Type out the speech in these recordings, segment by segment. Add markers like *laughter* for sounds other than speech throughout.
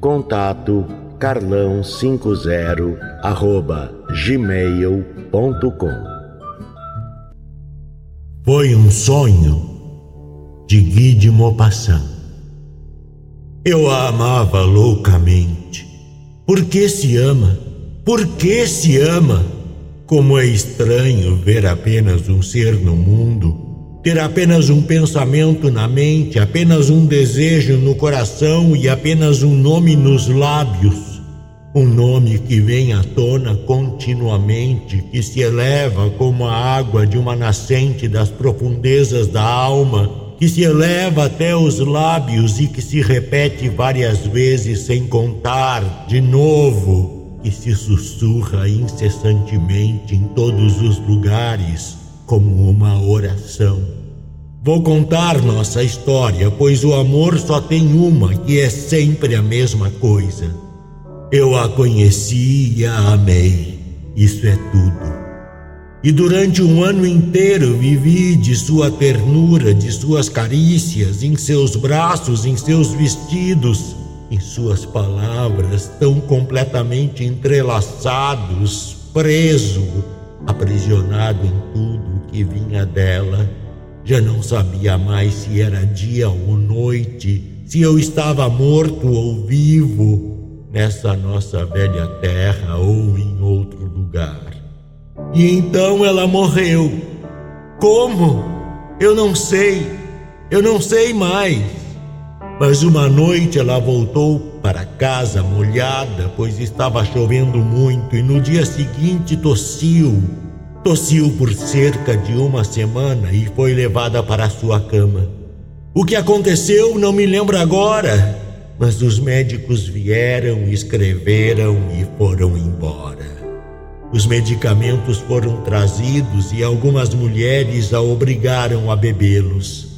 Contato carlão50 arroba gmail.com Foi um sonho de Guy de Maupassant. Eu a amava loucamente. Por que se ama? Por que se ama? Como é estranho ver apenas um ser no mundo ter apenas um pensamento na mente, apenas um desejo no coração e apenas um nome nos lábios. Um nome que vem à tona continuamente, que se eleva como a água de uma nascente das profundezas da alma, que se eleva até os lábios e que se repete várias vezes sem contar, de novo, que se sussurra incessantemente em todos os lugares como uma oração. Vou contar nossa história, pois o amor só tem uma que é sempre a mesma coisa. Eu a conheci e a amei. Isso é tudo. E durante um ano inteiro vivi de sua ternura, de suas carícias, em seus braços, em seus vestidos, em suas palavras, tão completamente entrelaçados, preso, aprisionado em tudo que vinha dela já não sabia mais se era dia ou noite, se eu estava morto ou vivo nessa nossa velha terra ou em outro lugar. E então ela morreu. Como? Eu não sei. Eu não sei mais. Mas uma noite ela voltou para casa molhada, pois estava chovendo muito, e no dia seguinte tossiu Tossiu por cerca de uma semana e foi levada para sua cama. O que aconteceu não me lembro agora, mas os médicos vieram, escreveram e foram embora. Os medicamentos foram trazidos e algumas mulheres a obrigaram a bebê-los.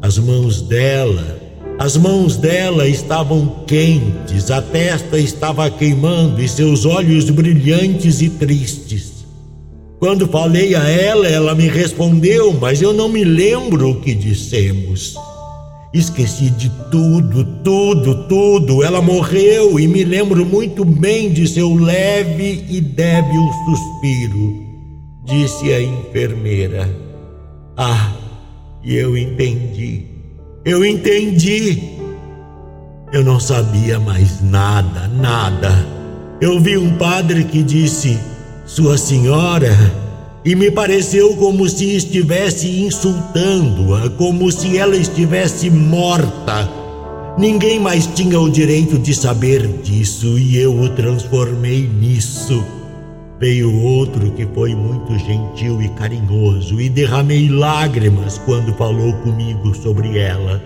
As mãos dela, as mãos dela estavam quentes, a testa estava queimando e seus olhos brilhantes e tristes. Quando falei a ela, ela me respondeu, mas eu não me lembro o que dissemos. Esqueci de tudo, tudo, tudo. Ela morreu e me lembro muito bem de seu leve e débil suspiro. Disse a enfermeira. Ah, e eu entendi. Eu entendi. Eu não sabia mais nada, nada. Eu vi um padre que disse: sua Senhora, e me pareceu como se estivesse insultando-a, como se ela estivesse morta. Ninguém mais tinha o direito de saber disso e eu o transformei nisso. Veio outro que foi muito gentil e carinhoso e derramei lágrimas quando falou comigo sobre ela.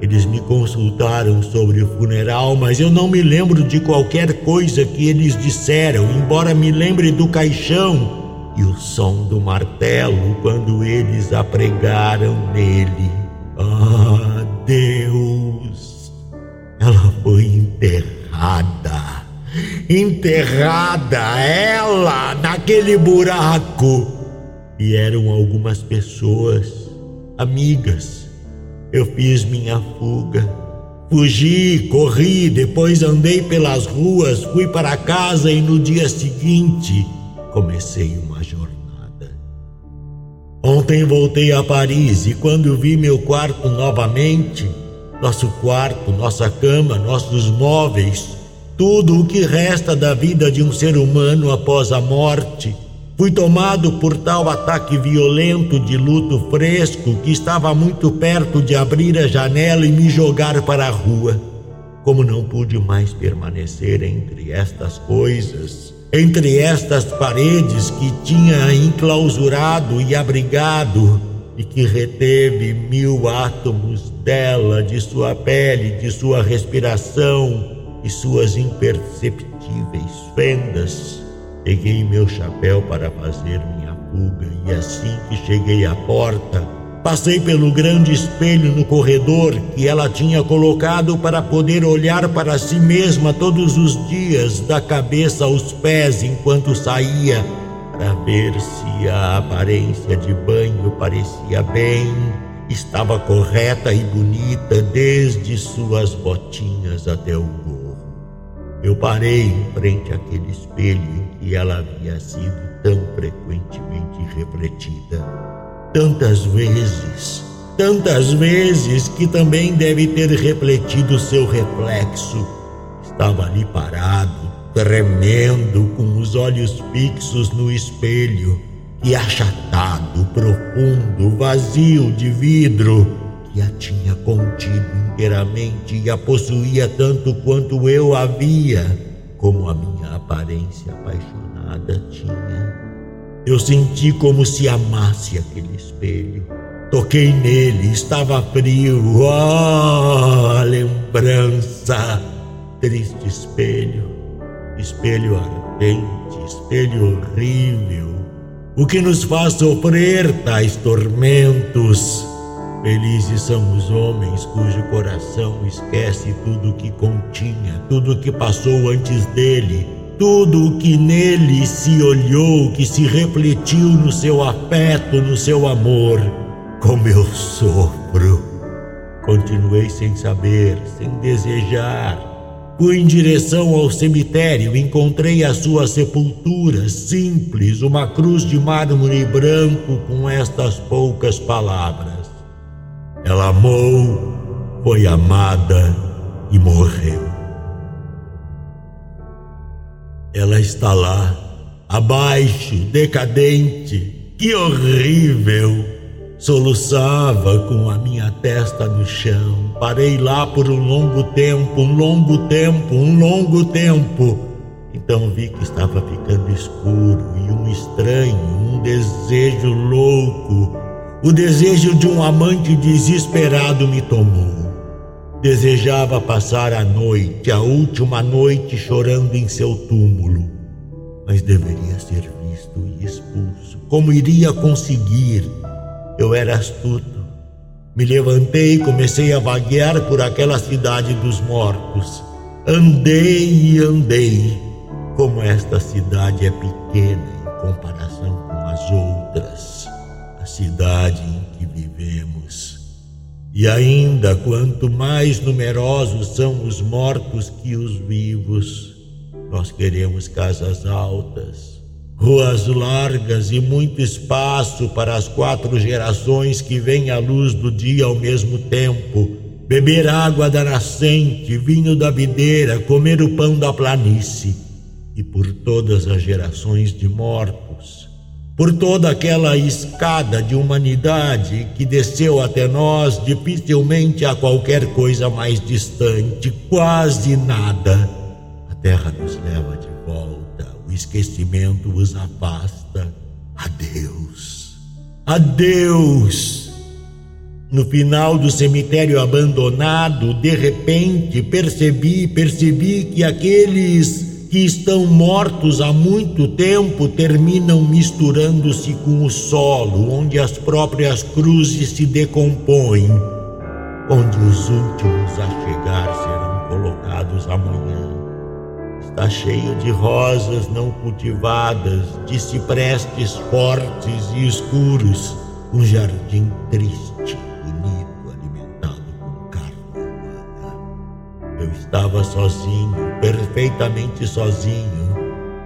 Eles me consultaram sobre o funeral, mas eu não me lembro de qualquer coisa que eles disseram, embora me lembre do caixão e o som do martelo quando eles a pregaram nele. Ah, Deus! Ela foi enterrada. Enterrada, ela, naquele buraco. E eram algumas pessoas, amigas eu fiz minha fuga. Fugi, corri, depois andei pelas ruas, fui para casa e no dia seguinte comecei uma jornada. Ontem voltei a Paris e quando vi meu quarto novamente, nosso quarto, nossa cama, nossos móveis, tudo o que resta da vida de um ser humano após a morte, Fui tomado por tal ataque violento de luto fresco que estava muito perto de abrir a janela e me jogar para a rua. Como não pude mais permanecer entre estas coisas, entre estas paredes que tinha enclausurado e abrigado, e que reteve mil átomos dela, de sua pele, de sua respiração e suas imperceptíveis fendas. Peguei meu chapéu para fazer minha fuga e assim que cheguei à porta, passei pelo grande espelho no corredor que ela tinha colocado para poder olhar para si mesma todos os dias, da cabeça aos pés, enquanto saía para ver se a aparência de banho parecia bem, estava correta e bonita desde suas botinhas até o gorro. Eu parei em frente àquele espelho que ela havia sido tão frequentemente refletida. Tantas vezes, tantas vezes que também deve ter refletido seu reflexo. Estava ali parado, tremendo, com os olhos fixos no espelho, e achatado, profundo, vazio de vidro, que a tinha contido inteiramente e a possuía tanto quanto eu havia, como a minha aparência apaixonada tinha. Eu senti como se amasse aquele espelho. Toquei nele, estava frio. Oh, lembrança! Triste espelho espelho ardente, espelho horrível, o que nos faz sofrer tais tormentos. Felizes são os homens cujo coração esquece tudo o que continha, tudo o que passou antes dele, tudo o que nele se olhou, que se refletiu no seu afeto, no seu amor. Como eu sofro! Continuei sem saber, sem desejar, Fui em direção ao cemitério, encontrei a sua sepultura simples, uma cruz de mármore branco com estas poucas palavras: Ela amou, foi amada e morreu. Ela está lá, abaixo, decadente, que horrível! Soluçava com a minha testa no chão. Parei lá por um longo tempo, um longo tempo, um longo tempo. Então vi que estava ficando escuro e um estranho, um desejo louco, o desejo de um amante desesperado me tomou. Desejava passar a noite, a última noite, chorando em seu túmulo, mas deveria ser visto e expulso. Como iria conseguir? Eu era astuto. Me levantei e comecei a vaguear por aquela cidade dos mortos. Andei e andei. Como esta cidade é pequena em comparação cidade em que vivemos. E ainda, quanto mais numerosos são os mortos que os vivos, nós queremos casas altas, ruas largas e muito espaço para as quatro gerações que vêm à luz do dia ao mesmo tempo, beber água da nascente, vinho da videira, comer o pão da planície, e por todas as gerações de mortos, por toda aquela escada de humanidade que desceu até nós, dificilmente há qualquer coisa mais distante, quase nada. A terra nos leva de volta esquecimento os afasta. Adeus. Adeus. No final do cemitério abandonado, de repente percebi, percebi que aqueles que estão mortos há muito tempo terminam misturando-se com o solo, onde as próprias cruzes se decompõem, onde os últimos a chegar serão colocados amanhã Está cheio de rosas não cultivadas, de ciprestes fortes e escuros, um jardim triste, bonito, alimentado com carne humana. Eu estava sozinho, perfeitamente sozinho,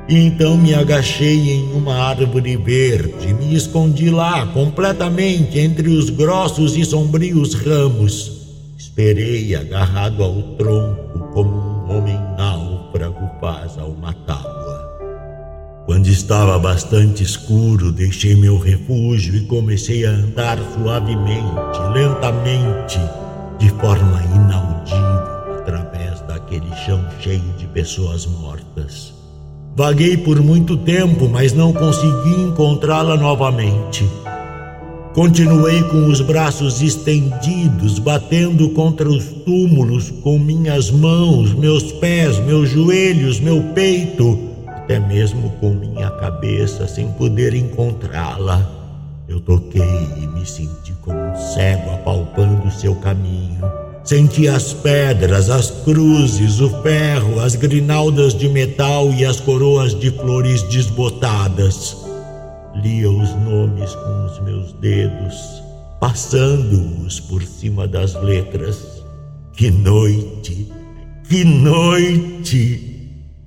e então me agachei em uma árvore verde, me escondi lá completamente entre os grossos e sombrios ramos. Esperei agarrado ao tronco como um homem náufrago faz ao matá-la. Quando está estava bastante escuro, deixei meu refúgio e comecei a andar suavemente, lentamente, de forma inaudível, através daquele chão cheio pessoas mortas. Vaguei por muito tempo, mas não consegui encontrá-la novamente. Continuei com os braços estendidos, batendo contra os túmulos com minhas mãos, meus pés, meus joelhos, meu peito até mesmo com minha cabeça, sem poder encontrá-la. Eu toquei e me senti como um cego apalpando seu caminho. Senti as pedras, as cruzes, o ferro, as grinaldas de metal e as coroas de flores desbotadas. Lia os nomes com os meus dedos, passando-os por cima das letras. Que noite! Que noite!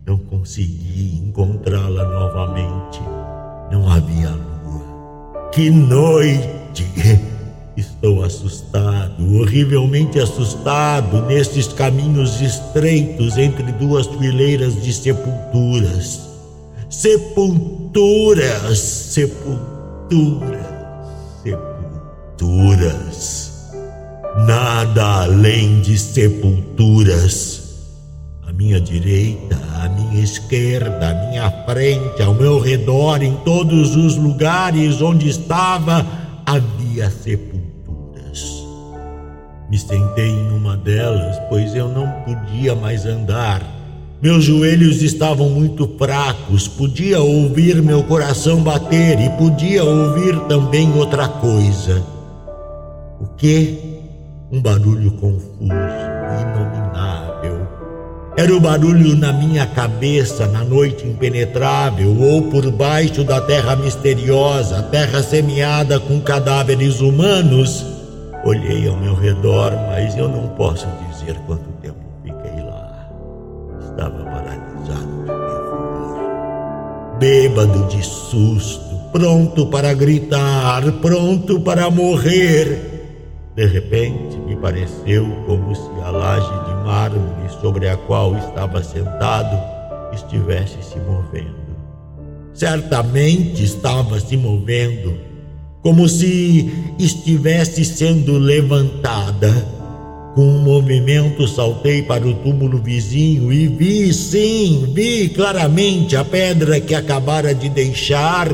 Não consegui encontrá-la novamente. Não havia lua. Que noite! *laughs* Estou assustado, horrivelmente assustado, nestes caminhos estreitos entre duas fileiras de sepulturas. Sepulturas, sepulturas, sepulturas. Nada além de sepulturas à minha direita, à minha esquerda, à minha frente, ao meu redor, em todos os lugares onde estava, havia sepulturas. Me sentei em uma delas, pois eu não podia mais andar. Meus joelhos estavam muito fracos, podia ouvir meu coração bater e podia ouvir também outra coisa. O que? Um barulho confuso, inominável era o barulho na minha cabeça na noite impenetrável ou por baixo da terra misteriosa, terra semeada com cadáveres humanos. Olhei ao meu redor, mas eu não posso dizer quanto tempo fiquei lá. Estava paralisado de terror, bêbado de susto, pronto para gritar, pronto para morrer. De repente, me pareceu como se a laje de mármore sobre a qual estava sentado estivesse se movendo. Certamente estava se movendo, como se estivesse sendo levantada. Com um movimento, saltei para o túmulo vizinho e vi, sim, vi claramente a pedra que acabara de deixar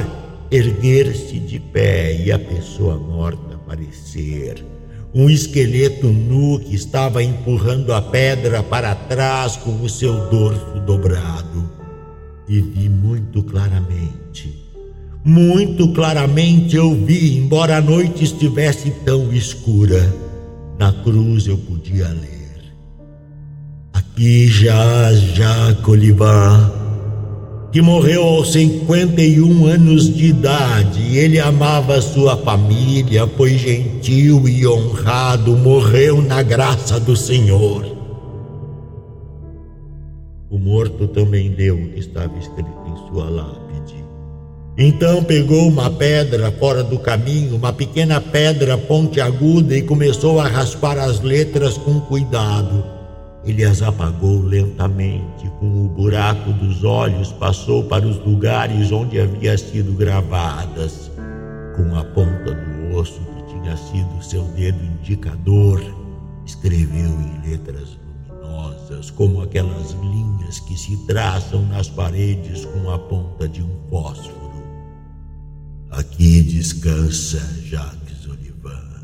erguer-se de pé e a pessoa morta aparecer um esqueleto nu que estava empurrando a pedra para trás com o seu dorso dobrado. E vi muito claramente, muito claramente eu vi, embora a noite estivesse tão escura. Na cruz eu podia ler. Aqui já Jacques Olivan que morreu aos 51 anos de idade. Ele amava sua família, foi gentil e honrado, morreu na graça do Senhor. O morto também leu o que estava escrito em sua lápide. Então pegou uma pedra fora do caminho, uma pequena pedra pontiaguda, e começou a raspar as letras com cuidado. Ele as apagou lentamente, com o buraco dos olhos passou para os lugares onde havia sido gravadas. Com a ponta do osso que tinha sido seu dedo indicador, escreveu em letras luminosas, como aquelas linhas que se traçam nas paredes com a ponta de um fósforo. Aqui descansa Jacques Olivan,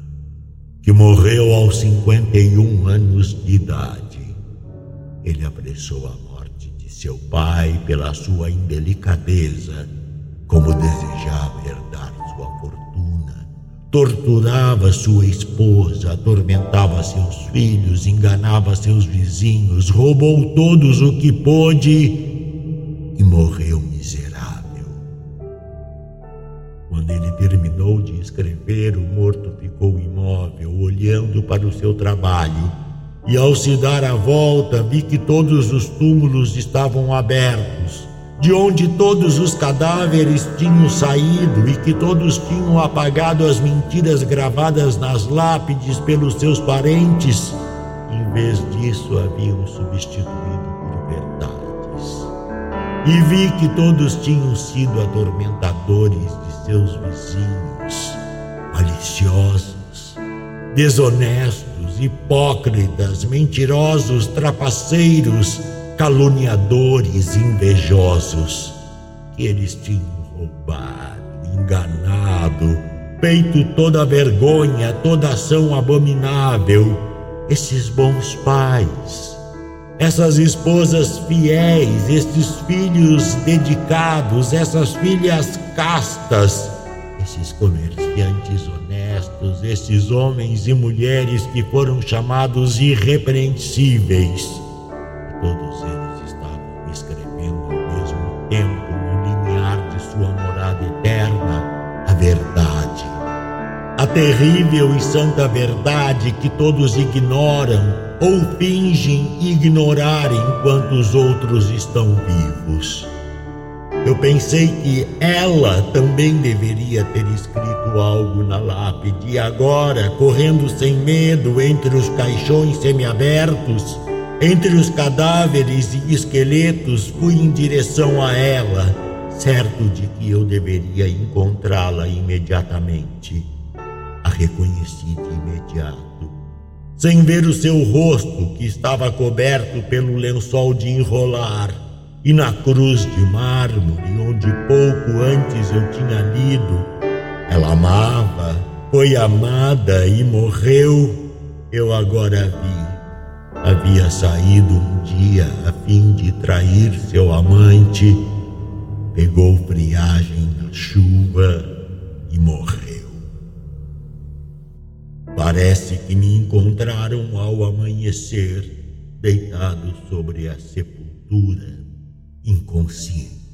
que morreu aos 51 anos de idade ele apressou a morte de seu pai pela sua indelicadeza, como desejava herdar sua fortuna. Torturava sua esposa, atormentava seus filhos, enganava seus vizinhos, roubou todos o que pôde e morreu escrever, o morto ficou imóvel, olhando para o seu trabalho e ao se dar a volta, vi que todos os túmulos estavam abertos, de onde todos os cadáveres tinham saído e que todos tinham apagado as mentiras gravadas nas lápides pelos seus parentes. Em vez disso, haviam substituído por verdades. e vi que todos tinham sido atormentadores de seus vizinhos, maliciosos, desonestos, hipócritas, mentirosos, trapaceiros, caluniadores, invejosos, que eles tinham roubado, enganado, feito toda vergonha, toda ação abominável, esses bons pais essas esposas fiéis, esses filhos dedicados, essas filhas castas, esses comerciantes honestos, esses homens e mulheres que foram chamados irrepreensíveis. Todos eles estavam escrevendo ao mesmo tempo no limiar de sua morada eterna a verdade. A terrível e santa verdade que todos ignoram ou fingem ignorar enquanto os outros estão vivos. Eu pensei que ela também deveria ter escrito algo na lápide. E agora, correndo sem medo entre os caixões semiabertos, entre os cadáveres e esqueletos, fui em direção a ela, certo de que eu deveria encontrá-la imediatamente. A reconheci de imediato. Sem ver o seu rosto que estava coberto pelo lençol de enrolar, e na cruz de mármore, onde pouco antes eu tinha lido, ela amava, foi amada e morreu, eu agora vi. Havia saído um dia a fim de trair seu amante, pegou friagem na chuva e morreu. Parece que me encontraram ao amanhecer, deitado sobre a sepultura, inconsciente.